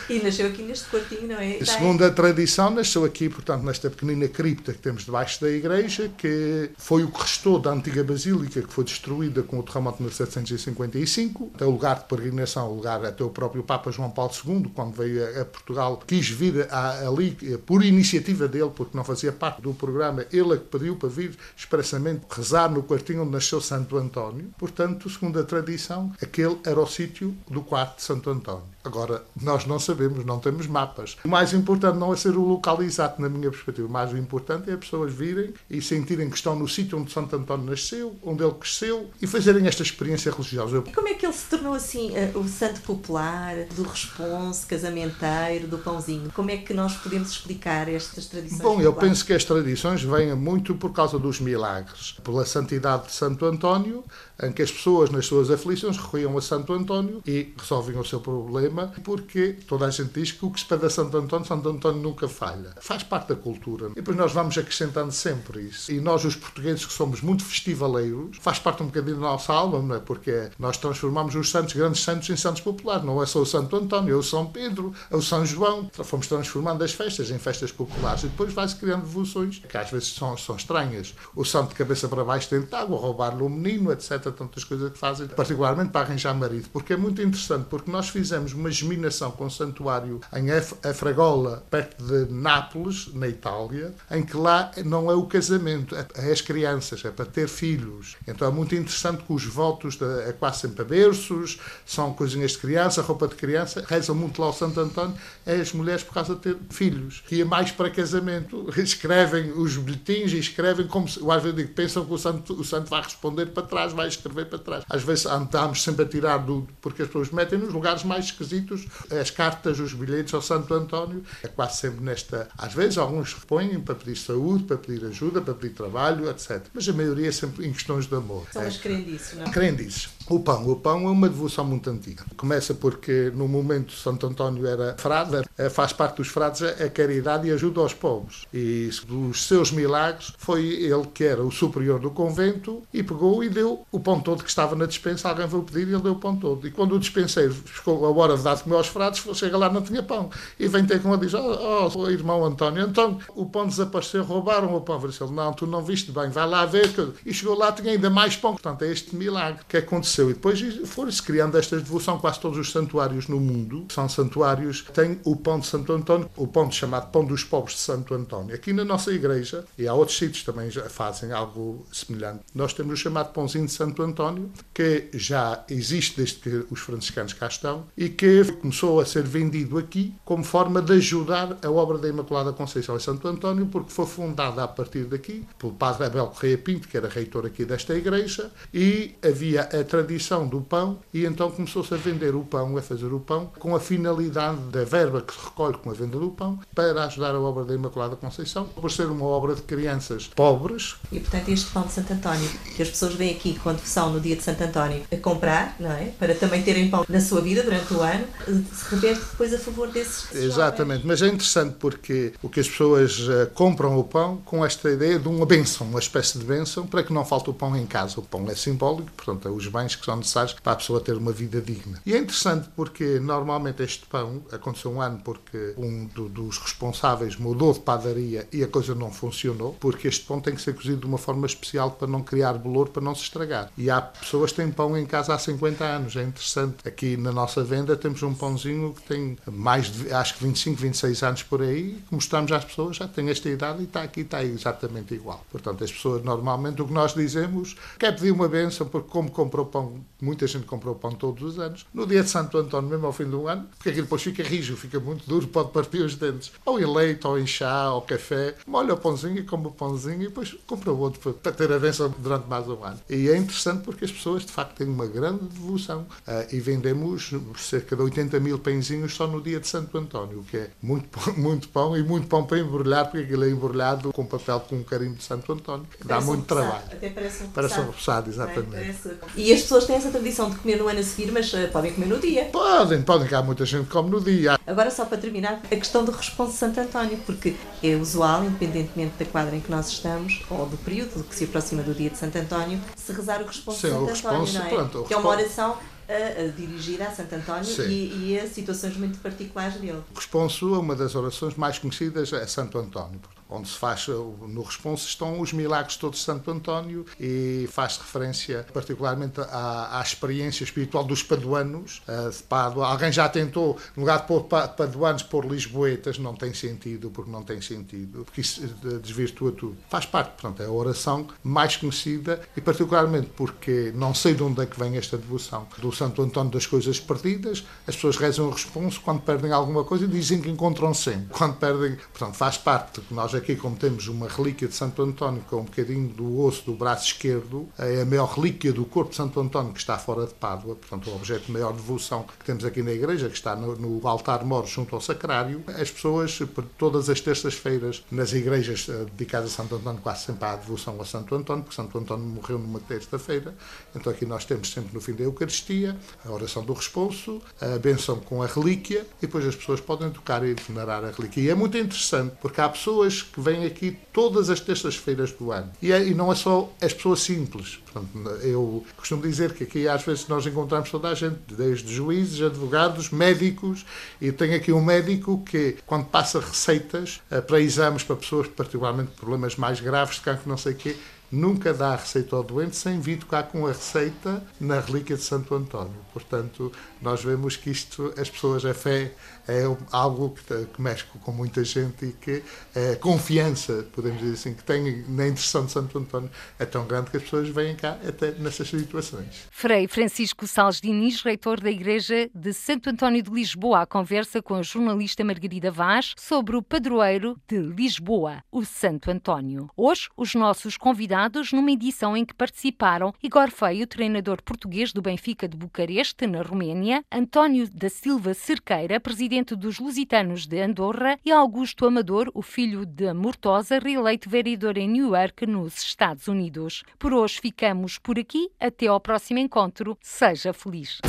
E nasceu aqui neste quartinho, não é? Segundo a tradição, nasceu aqui, portanto, nesta pequenina cripta que temos debaixo da igreja, que foi o que restou da antiga basílica, que foi destruída com o terremoto de 1755. É o lugar de peregrinação, o lugar até o próprio Papa João Paulo II, quando veio a, Portugal, quis vir ali por iniciativa dele, porque não fazia parte do programa, ele é que pediu para vir expressamente rezar no quartinho onde nasceu Santo António. Portanto, segundo a tradição, aquele era o sítio do quarto de Santo António. Agora, nós não sabemos, não temos mapas. O mais importante não é ser o local exato, na minha perspectiva. O mais importante é as pessoas virem e sentirem que estão no sítio onde Santo António nasceu, onde ele cresceu e fazerem esta experiência religiosa. E como é que ele se tornou assim o santo popular, do responso, casamenteiro, do pãozinho? Como é que nós podemos explicar estas tradições? Bom, eu penso que as tradições vêm muito por causa dos milagres. Pela santidade de Santo António, em que as pessoas, nas suas aflições, recorriam a Santo António e resolviam o seu problema, porque toda a gente diz que o que se pede a Santo António, Santo António nunca falha. Faz parte da cultura. E depois nós vamos acrescentando sempre isso. E nós, os portugueses, que somos muito festivaleiros, faz parte um bocadinho da nossa alma, não é? Porque nós transformamos os santos, grandes santos, em santos populares. Não é só o Santo António, é o São Pedro, é o São João. Fomos transformando as festas em festas populares. E depois vai-se criando devoções que às vezes são, são estranhas. O santo de cabeça para baixo dentro de água, roubar-lhe o menino, etc tantas coisas que fazem, particularmente para arranjar marido, porque é muito interessante, porque nós fizemos uma geminação com o santuário em Afragola, perto de Nápoles, na Itália, em que lá não é o casamento, é as crianças, é para ter filhos. Então é muito interessante que os votos é quase sempre a berços, são coisinhas de criança, roupa de criança, rezam muito lá o Santo António, é as mulheres por causa de ter filhos. E é mais para casamento, escrevem os bilhetins e escrevem como se, às vezes digo, pensam que o santo, o santo vai responder para trás, vai escrever para trás. Às vezes andamos sempre a tirar do. porque as pessoas metem nos lugares mais esquisitos as cartas, os bilhetes ao Santo António. É quase sempre nesta. Às vezes alguns repõem para pedir saúde, para pedir ajuda, para pedir trabalho, etc. Mas a maioria é sempre em questões de amor. São as crendices, não? Crendices. O pão. O pão é uma devoção muito antiga. Começa porque no momento Santo António era frade, eh, faz parte dos frades a caridade e ajuda aos pobres. E dos seus milagres foi ele que era o superior do convento e pegou e deu o pão todo que estava na dispensa. Alguém veio pedir e ele deu o pão todo. E quando o dispenseiro chegou a hora de dar de comer aos frades, chega lá não tinha pão. E vem ter com ele e diz: Oh, oh irmão António, então o pão desapareceu, roubaram o pão. Ele Não, tu não viste bem, vai lá ver. E chegou lá, tinha ainda mais pão. Portanto, é este milagre que aconteceu E depois foram-se criando estas devoção. Quase todos os santuários no mundo são santuários têm o pão de Santo António, o pão chamado Pão dos Pobres de Santo António. Aqui na nossa igreja, e há outros sítios também já fazem algo semelhante, nós temos o chamado Pãozinho de Santo António, que já existe desde que os franciscanos cá estão e que começou a ser vendido aqui como forma de ajudar a obra da Imaculada Conceição em Santo António, porque foi fundada a partir daqui pelo padre Abel Correia Pinto, que era reitor aqui desta igreja, e havia a tradição tradição do pão e então começou-se a vender o pão, a fazer o pão, com a finalidade da verba que se recolhe com a venda do pão para ajudar a obra da Imaculada Conceição, por ser uma obra de crianças pobres. E portanto este pão de Santo António, que as pessoas vêm aqui quando são no dia de Santo António a comprar, não é? Para também terem pão na sua vida durante o ano, se reverte depois a favor desses. Exatamente, mas é interessante porque o que as pessoas uh, compram o pão com esta ideia de uma benção, uma espécie de benção, para que não falte o pão em casa. O pão é simbólico, portanto, os bens que são necessários para a pessoa ter uma vida digna. E é interessante porque normalmente este pão, aconteceu um ano porque um do, dos responsáveis mudou de padaria e a coisa não funcionou, porque este pão tem que ser cozido de uma forma especial para não criar bolor, para não se estragar. E há pessoas que têm pão em casa há 50 anos, é interessante. Aqui na nossa venda temos um pãozinho que tem mais de, acho que 25, 26 anos por aí, que mostramos às pessoas, já tem esta idade e está aqui, está exatamente igual. Portanto, as pessoas normalmente o que nós dizemos, quer pedir uma benção, porque como comprou pão pão, muita gente compra o pão todos os anos. No dia de Santo António, mesmo ao fim do ano, porque aquilo depois fica rijo, fica muito duro, pode partir os dentes. Ou em leite, ou em chá, ou café. Molha o pãozinho e come o pãozinho e depois compra o outro para ter a benção durante mais um ano. E é interessante porque as pessoas, de facto, têm uma grande devoção. Uh, e vendemos cerca de 80 mil pãezinhos só no dia de Santo António, o que é muito, muito pão e muito pão para embrulhar, porque aquilo é embrulhado com papel com um carinho de Santo António. Dá muito um trabalho. Até parece um Parece um exatamente. É, parece... E as pessoas têm essa tradição de comer no ano a seguir, mas uh, podem comer no dia. Podem, podem, que há muita gente que come no dia. Agora, só para terminar, a questão do responso de Santo António, porque é usual, independentemente da quadra em que nós estamos, ou do período que se aproxima do dia de Santo António, se rezar o responso Sim, de Santo António, não é? Pronto, que é uma oração a, a dirigir a Santo António e, e, a situações muito particulares dele. O responso é uma das orações mais conhecidas é Santo António onde se faz, no responso estão os milagres todos de Santo António e faz referência particularmente à, à experiência espiritual dos paduanos uh, de Pádua. Alguém já tentou, no lugar de pôr paduanos, pôr lisboetas, não tem sentido, porque não tem sentido, porque isso eh, desvirtua tudo. Faz parte, portanto, é a oração mais conhecida e particularmente porque não sei de onde é que vem esta devoção do Santo António das coisas perdidas, as pessoas rezam o responso quando perdem alguma coisa e dizem que encontram sempre. Quando perdem, portanto, faz parte que nós aqui, como temos uma relíquia de Santo António, com um bocadinho do osso do braço esquerdo, é a maior relíquia do corpo de Santo António que está fora de Pádua, portanto, o objeto de maior devoção que temos aqui na igreja, que está no, no altar-mor junto ao sacrário. As pessoas, todas as terças-feiras, nas igrejas eh, dedicadas a Santo António, quase sempre há devoção a Santo António, porque Santo António morreu numa terça-feira. Então, aqui nós temos sempre no fim da Eucaristia a oração do responso, a benção com a relíquia, e depois as pessoas podem tocar e venerar a relíquia. E é muito interessante, porque há pessoas que vêm aqui todas as terças-feiras do ano. E, é, e, não é só as pessoas simples. Portanto, eu costumo dizer que aqui às vezes nós encontramos toda a gente, desde juízes, advogados, médicos, e tem aqui um médico que, quando passa receitas uh, para exames para pessoas, particularmente problemas mais graves de cancro, não sei o quê, nunca dá a receita ao doente sem vir tocar com a receita na relíquia de Santo António. Portanto, nós vemos que isto, as pessoas, a fé é algo que, que mexe com muita gente e que a confiança, podemos dizer assim, que tem na intercessão de Santo António é tão grande que as pessoas vêm cá até nessas situações. Frei Francisco Salles Diniz, reitor da Igreja de Santo António de Lisboa, conversa com a jornalista Margarida Vaz sobre o padroeiro de Lisboa, o Santo António. Hoje, os nossos convidados numa edição em que participaram Igor Feio, treinador português do Benfica de Bucareste, na Roménia, António da Silva Cerqueira, presidente presidente dos Lusitanos de Andorra, e Augusto Amador, o filho de Mortosa, reeleito vereador em Newark, nos Estados Unidos. Por hoje ficamos por aqui. Até ao próximo encontro. Seja feliz.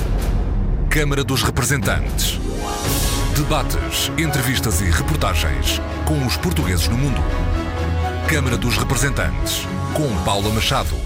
Câmara dos Representantes. Debates, entrevistas e reportagens com os portugueses no mundo. Câmara dos Representantes, com Paula Machado.